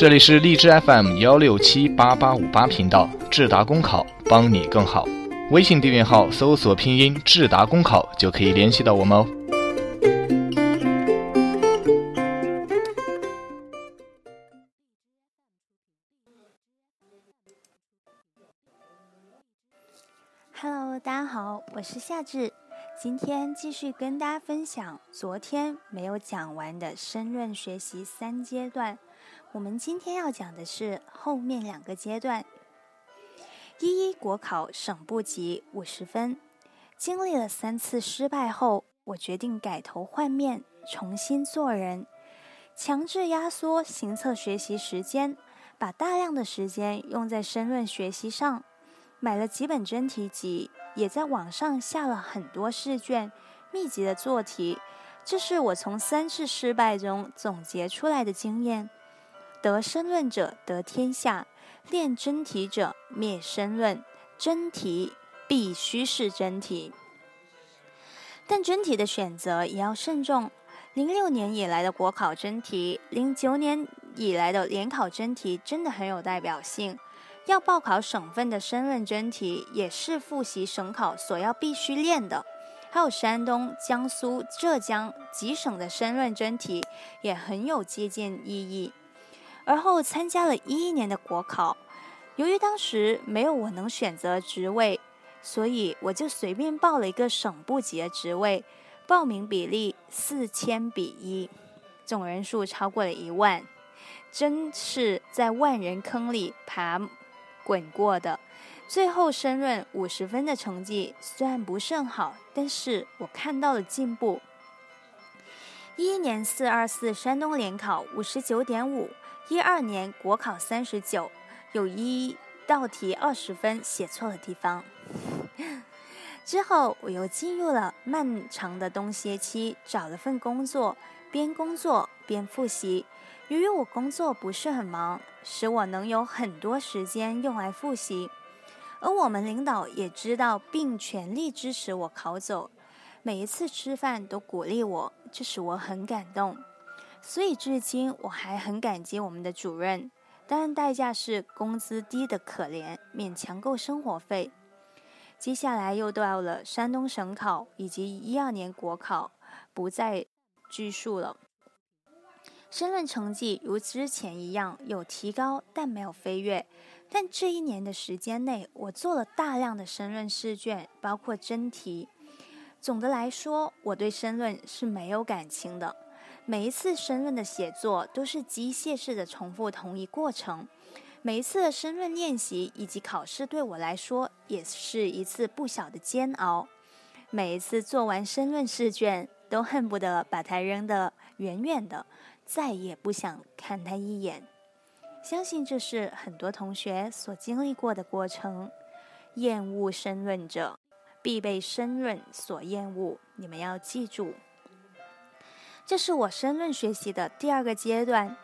这里是荔枝 FM 幺六七八八五八频道，智达公考帮你更好。微信订阅号搜索拼音智达公考就可以联系到我们哦。Hello，大家好，我是夏至，今天继续跟大家分享昨天没有讲完的申论学习三阶段。我们今天要讲的是后面两个阶段。一一国考省部级五十分，经历了三次失败后，我决定改头换面，重新做人，强制压缩行测学习时间，把大量的时间用在申论学习上。买了几本真题集，也在网上下了很多试卷，密集的做题。这是我从三次失败中总结出来的经验。得申论者得天下，练真题者灭申论。真题必须是真题，但真题的选择也要慎重。零六年以来的国考真题，零九年以来的联考真题，真的很有代表性。要报考省份的申论真题，也是复习省考所要必须练的。还有山东、江苏、浙江几省的申论真题，也很有借鉴意义。而后参加了一一年的国考，由于当时没有我能选择职位，所以我就随便报了一个省部级的职位，报名比例四千比一，总人数超过了一万，真是在万人坑里爬。滚过的，最后申论五十分的成绩虽然不甚好，但是我看到了进步。一一年四二四山东联考五十九点五，一二年国考三十九，有一道题二十分写错了地方。之后我又进入了漫长的冬歇期，找了份工作，边工作边复习。由于我工作不是很忙，使我能有很多时间用来复习，而我们领导也知道并全力支持我考走，每一次吃饭都鼓励我，这使我很感动。所以至今我还很感激我们的主任，当然代价是工资低得可怜，勉强够生活费。接下来又到了山东省考以及一二年国考，不再拘束了。申论成绩如之前一样有提高，但没有飞跃。但这一年的时间内，我做了大量的申论试卷，包括真题。总的来说，我对申论是没有感情的。每一次申论的写作都是机械式的重复同一过程。每一次的申论练习以及考试对我来说也是一次不小的煎熬。每一次做完申论试卷，都恨不得把它扔得远远的。再也不想看他一眼，相信这是很多同学所经历过的过程。厌恶申论者，必被申论所厌恶。你们要记住，这是我申论学习的第二个阶段。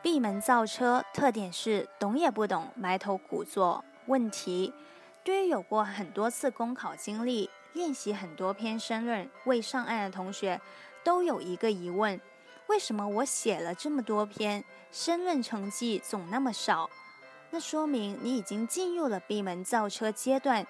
闭门造车，特点是懂也不懂，埋头苦做。问题，对于有过很多次公考经历、练习很多篇申论未上岸的同学，都有一个疑问。为什么我写了这么多篇申论成绩总那么少？那说明你已经进入了闭门造车阶段。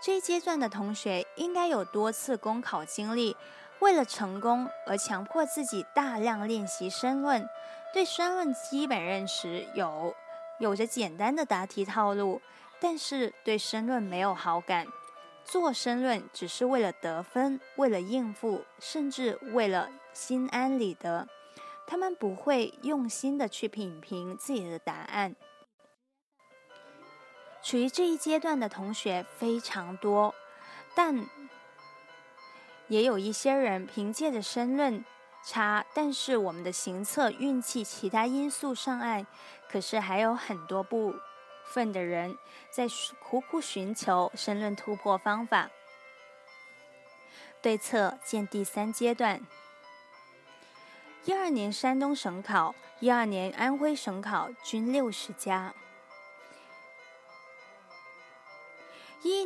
这一阶段的同学应该有多次公考经历，为了成功而强迫自己大量练习申论，对申论基本认识有，有着简单的答题套路，但是对申论没有好感。做申论只是为了得分，为了应付，甚至为了心安理得。他们不会用心的去品评自己的答案。处于这一阶段的同学非常多，但也有一些人凭借着申论差，但是我们的行测运气其他因素上岸。可是还有很多部。分的人在苦苦寻求申论突破方法，对策见第三阶段。一二年山东省考，一二年安徽省考均六十加。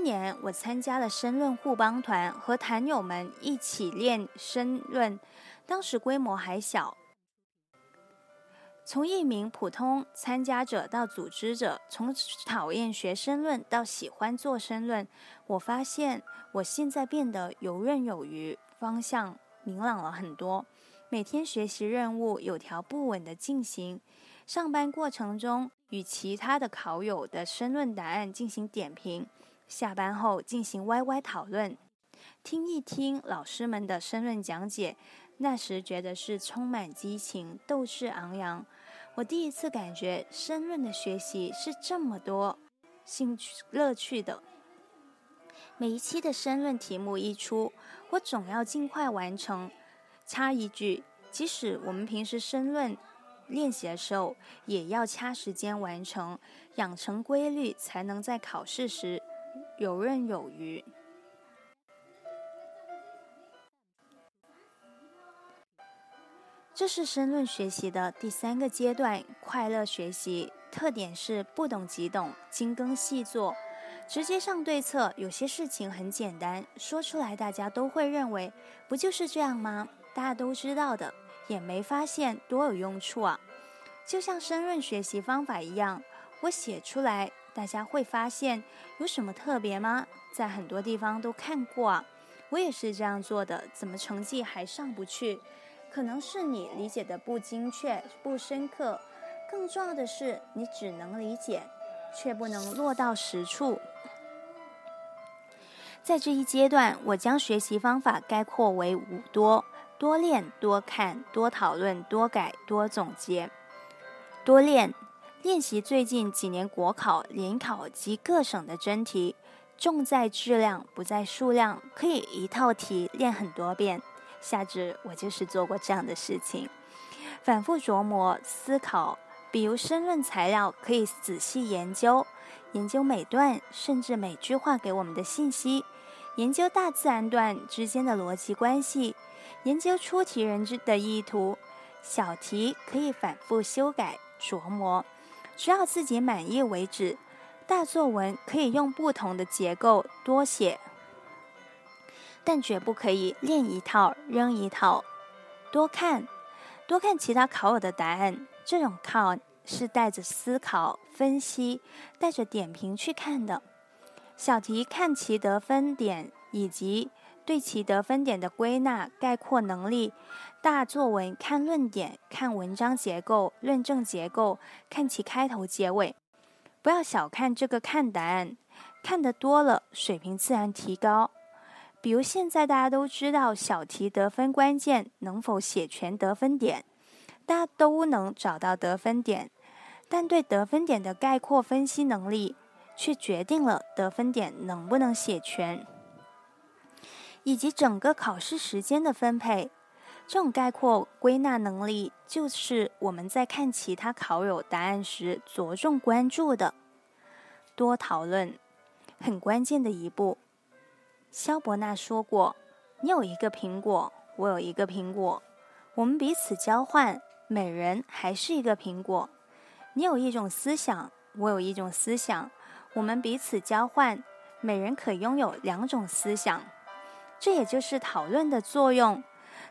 年我参加了申论互帮团，和坛友们一起练申论，当时规模还小。从一名普通参加者到组织者，从讨厌学申论到喜欢做申论，我发现我现在变得游刃有余，方向明朗了很多。每天学习任务有条不紊的进行，上班过程中与其他的考友的申论答案进行点评，下班后进行 YY 讨论，听一听老师们的申论讲解。那时觉得是充满激情、斗志昂扬。我第一次感觉申论的学习是这么多兴趣乐趣的。每一期的申论题目一出，我总要尽快完成。插一句，即使我们平时申论练习的时候，也要掐时间完成，养成规律，才能在考试时游刃有余。这是申论学习的第三个阶段，快乐学习。特点是不懂即懂，精耕细作，直接上对策。有些事情很简单，说出来大家都会认为，不就是这样吗？大家都知道的，也没发现多有用处啊！就像申论学习方法一样，我写出来，大家会发现有什么特别吗？在很多地方都看过啊，我也是这样做的，怎么成绩还上不去？可能是你理解的不精确、不深刻，更重要的是，你只能理解，却不能落到实处。在这一阶段，我将学习方法概括为五多。多练、多看、多讨论、多改、多总结。多练，练习最近几年国考、联考及各省的真题，重在质量，不在数量，可以一套题练很多遍。下至，我就是做过这样的事情，反复琢磨、思考。比如申论材料，可以仔细研究，研究每段甚至每句话给我们的信息，研究大自然段之间的逻辑关系。研究出题人之的意图，小题可以反复修改琢磨，只要自己满意为止。大作文可以用不同的结构多写，但绝不可以练一套扔一套。多看，多看其他考友的答案，这种看是带着思考、分析、带着点评去看的。小题看其得分点以及。对其得分点的归纳概括能力，大作文看论点，看文章结构、论证结构，看其开头结尾。不要小看这个看答案，看得多了，水平自然提高。比如现在大家都知道小题得分关键能否写全得分点，大家都能找到得分点，但对得分点的概括分析能力，却决定了得分点能不能写全。以及整个考试时间的分配，这种概括归纳能力，就是我们在看其他考友答案时着重关注的。多讨论，很关键的一步。肖伯纳说过：“你有一个苹果，我有一个苹果，我们彼此交换，每人还是一个苹果。你有一种思想，我有一种思想，我们彼此交换，每人可拥有两种思想。”这也就是讨论的作用，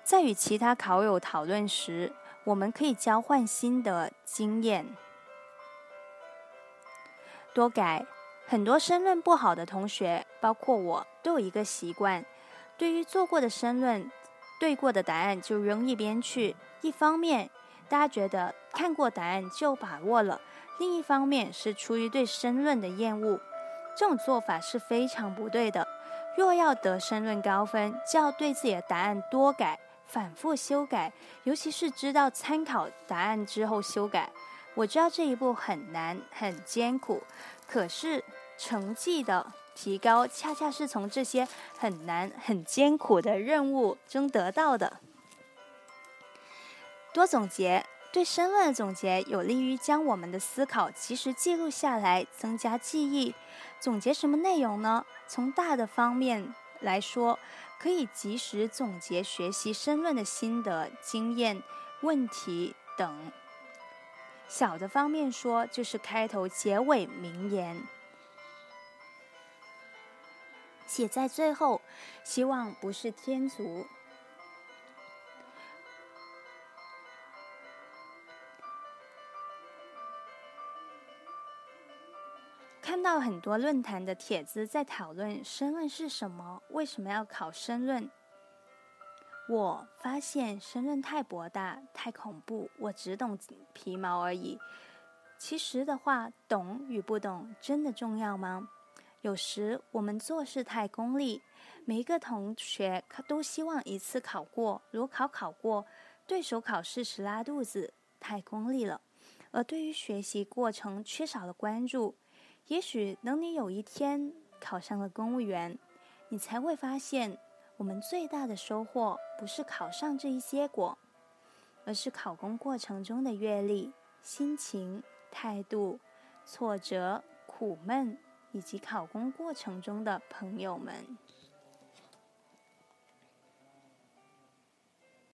在与其他考友讨论时，我们可以交换心得经验。多改，很多申论不好的同学，包括我，都有一个习惯：对于做过的申论，对过的答案就扔一边去。一方面，大家觉得看过答案就把握了；另一方面，是出于对申论的厌恶。这种做法是非常不对的。若要得申论高分，就要对自己的答案多改、反复修改，尤其是知道参考答案之后修改。我知道这一步很难、很艰苦，可是成绩的提高，恰恰是从这些很难、很艰苦的任务中得到的。多总结，对申论的总结有利于将我们的思考及时记录下来，增加记忆。总结什么内容呢？从大的方面来说，可以及时总结学习申论的心得、经验、问题等；小的方面说，就是开头、结尾名言写在最后，希望不是天足。到很多论坛的帖子在讨论申论是什么，为什么要考申论。我发现申论太博大、太恐怖，我只懂皮毛而已。其实的话，懂与不懂真的重要吗？有时我们做事太功利，每一个同学都希望一次考过，裸考考过，对手考试时拉肚子，太功利了。而对于学习过程缺少了关注。也许等你有一天考上了公务员，你才会发现，我们最大的收获不是考上这一结果，而是考公过程中的阅历、心情、态度、挫折、苦闷，以及考公过程中的朋友们。